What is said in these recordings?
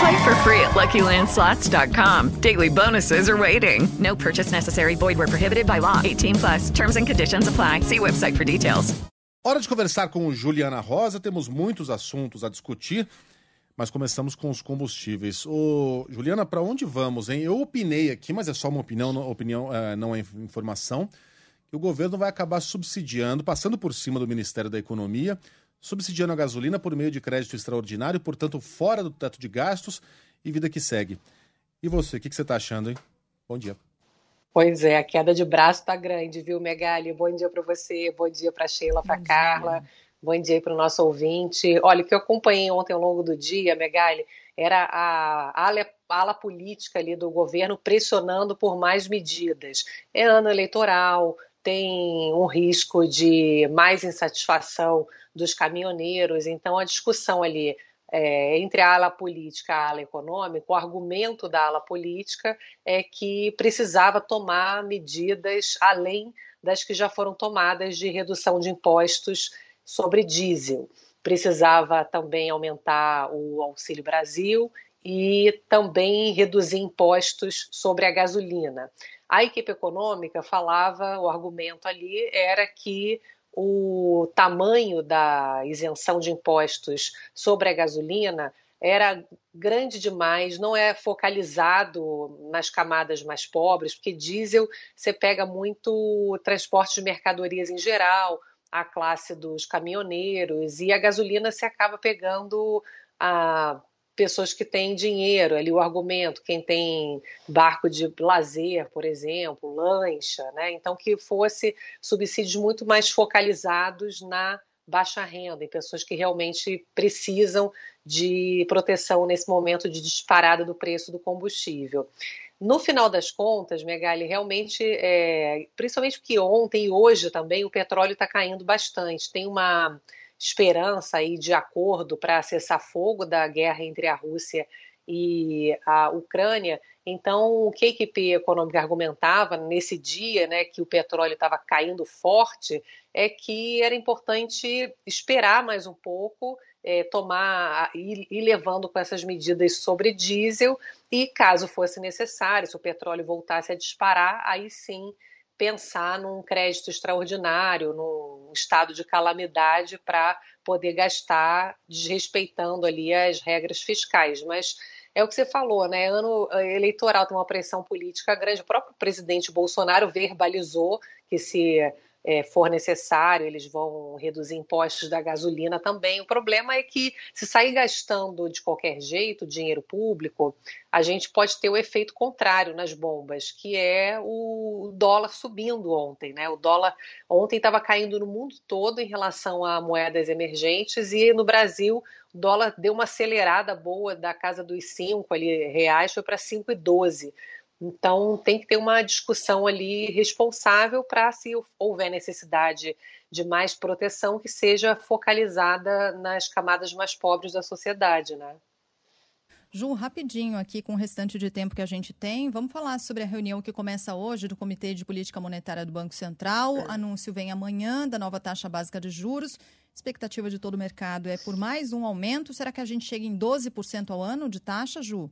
Play for free at LuckyLandSlots.com. Daily bonuses are waiting. No purchase necessary. Void where prohibited by law. 18 plus. Terms and conditions apply. See website for details. Hora de conversar com Juliana Rosa. Temos muitos assuntos a discutir, mas começamos com os combustíveis. Ô, Juliana, para onde vamos, hein? Eu opinei aqui, mas é só uma opinião, não, opinião uh, não é informação, que o governo vai acabar subsidiando, passando por cima do Ministério da Economia, subsidiando a gasolina por meio de crédito extraordinário, portanto, fora do teto de gastos e vida que segue. E você, o que, que você está achando, hein? Bom dia. Pois é, a queda de braço está grande, viu, Megali? Bom dia para você, bom dia para Sheila, para Carla, bom dia para o nosso ouvinte. Olha, o que eu acompanhei ontem ao longo do dia, Megali, era a ala, a ala política ali do governo pressionando por mais medidas. É ano eleitoral, tem um risco de mais insatisfação dos caminhoneiros. Então, a discussão ali é, entre a ala política e a ala econômica, o argumento da ala política é que precisava tomar medidas além das que já foram tomadas de redução de impostos sobre diesel. Precisava também aumentar o Auxílio Brasil e também reduzir impostos sobre a gasolina. A equipe econômica falava, o argumento ali era que o tamanho da isenção de impostos sobre a gasolina era grande demais, não é focalizado nas camadas mais pobres, porque diesel você pega muito transporte de mercadorias em geral, a classe dos caminhoneiros, e a gasolina se acaba pegando a pessoas que têm dinheiro, ali o argumento, quem tem barco de lazer, por exemplo, lancha, né? Então que fosse subsídios muito mais focalizados na baixa renda, em pessoas que realmente precisam de proteção nesse momento de disparada do preço do combustível. No final das contas, Megali, realmente, é, principalmente porque ontem e hoje também o petróleo está caindo bastante. Tem uma esperança aí de acordo para cessar fogo da guerra entre a Rússia e a Ucrânia. Então, o que a equipe econômica argumentava nesse dia, né, que o petróleo estava caindo forte, é que era importante esperar mais um pouco, é, tomar e ir levando com essas medidas sobre diesel e, caso fosse necessário, se o petróleo voltasse a disparar, aí sim pensar num crédito extraordinário, num estado de calamidade para poder gastar desrespeitando ali as regras fiscais. Mas é o que você falou, né? Ano eleitoral tem uma pressão política grande. O próprio presidente Bolsonaro verbalizou que se é, for necessário, eles vão reduzir impostos da gasolina também. O problema é que, se sair gastando de qualquer jeito dinheiro público, a gente pode ter o efeito contrário nas bombas, que é o dólar subindo ontem. Né? O dólar ontem estava caindo no mundo todo em relação a moedas emergentes e no Brasil o dólar deu uma acelerada boa da casa dos 5 ali, reais, foi para 5,12. Então, tem que ter uma discussão ali responsável para, se houver necessidade de mais proteção, que seja focalizada nas camadas mais pobres da sociedade, né? Ju, rapidinho aqui com o restante de tempo que a gente tem, vamos falar sobre a reunião que começa hoje do Comitê de Política Monetária do Banco Central. O anúncio vem amanhã da nova taxa básica de juros. Expectativa de todo o mercado é por mais um aumento. Será que a gente chega em 12% ao ano de taxa, Ju?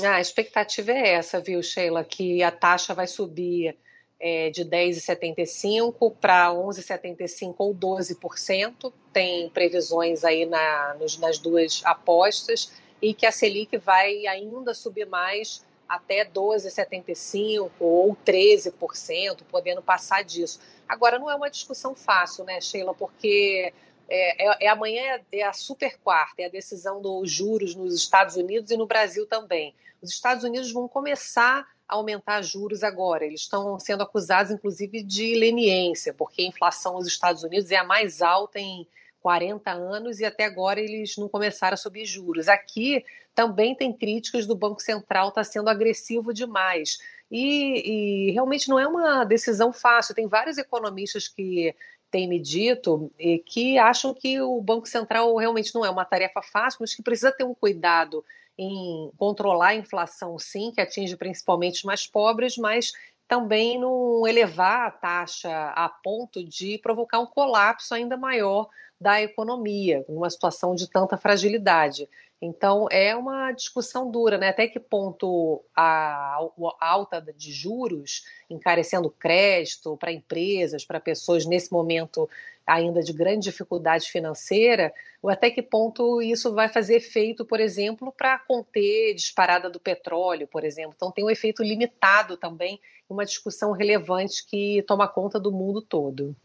Ah, a expectativa é essa, viu, Sheila, que a taxa vai subir é, de 10,75 para 11,75 ou 12%. Tem previsões aí na, nos, nas duas apostas e que a Selic vai ainda subir mais até 12,75% ou 13%, podendo passar disso. Agora, não é uma discussão fácil, né, Sheila, porque é, é, é amanhã é, a super quarta, é a decisão dos juros nos Estados Unidos e no Brasil também. Os Estados Unidos vão começar a aumentar juros agora. Eles estão sendo acusados, inclusive, de leniência, porque a inflação nos Estados Unidos é a mais alta em 40 anos e até agora eles não começaram a subir juros. Aqui também tem críticas do Banco Central está sendo agressivo demais. E, e, realmente não é uma decisão fácil. Tem vários economistas que têm me dito e que acham que o Banco Central realmente não é uma tarefa fácil, mas que precisa ter um cuidado em controlar a inflação, sim, que atinge principalmente os mais pobres, mas também não elevar a taxa a ponto de provocar um colapso ainda maior da economia, numa situação de tanta fragilidade. Então, é uma discussão dura, né? Até que ponto a, a alta de juros, encarecendo crédito para empresas, para pessoas nesse momento ainda de grande dificuldade financeira, ou até que ponto isso vai fazer efeito, por exemplo, para conter disparada do petróleo, por exemplo. Então, tem um efeito limitado também, uma discussão relevante que toma conta do mundo todo.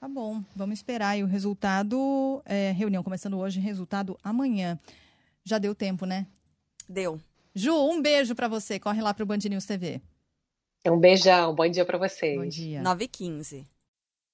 Tá bom, vamos esperar aí o resultado. É, reunião começando hoje, resultado amanhã. Já deu tempo, né? Deu. Ju, um beijo para você. Corre lá pro Band News TV. Um beijão, bom dia para vocês. Bom dia. 9 h 15